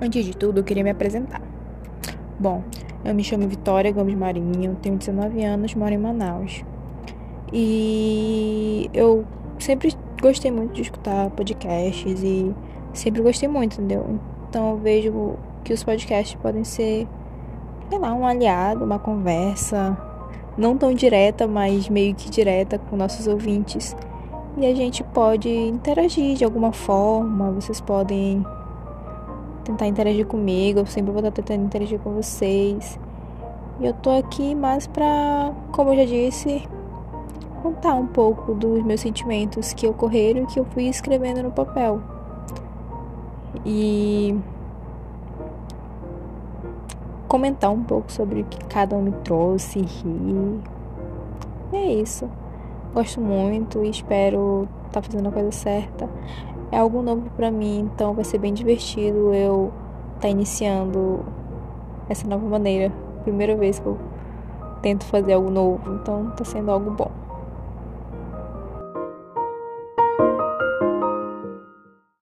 Antes de tudo, eu queria me apresentar. Bom, eu me chamo Vitória Gomes Marinho, tenho 19 anos, moro em Manaus. E eu sempre gostei muito de escutar podcasts e sempre gostei muito, entendeu? Então eu vejo que os podcasts podem ser, sei lá, um aliado, uma conversa, não tão direta, mas meio que direta com nossos ouvintes. E a gente pode interagir de alguma forma, vocês podem tentar interagir comigo, eu sempre vou estar tentando interagir com vocês. E eu tô aqui mais pra, como eu já disse, contar um pouco dos meus sentimentos que ocorreram e que eu fui escrevendo no papel. E comentar um pouco sobre o que cada um me trouxe, rir. E é isso. Gosto muito e espero estar tá fazendo a coisa certa é algo novo para mim, então vai ser bem divertido eu estar tá iniciando essa nova maneira. Primeira vez que eu tento fazer algo novo, então tá sendo algo bom.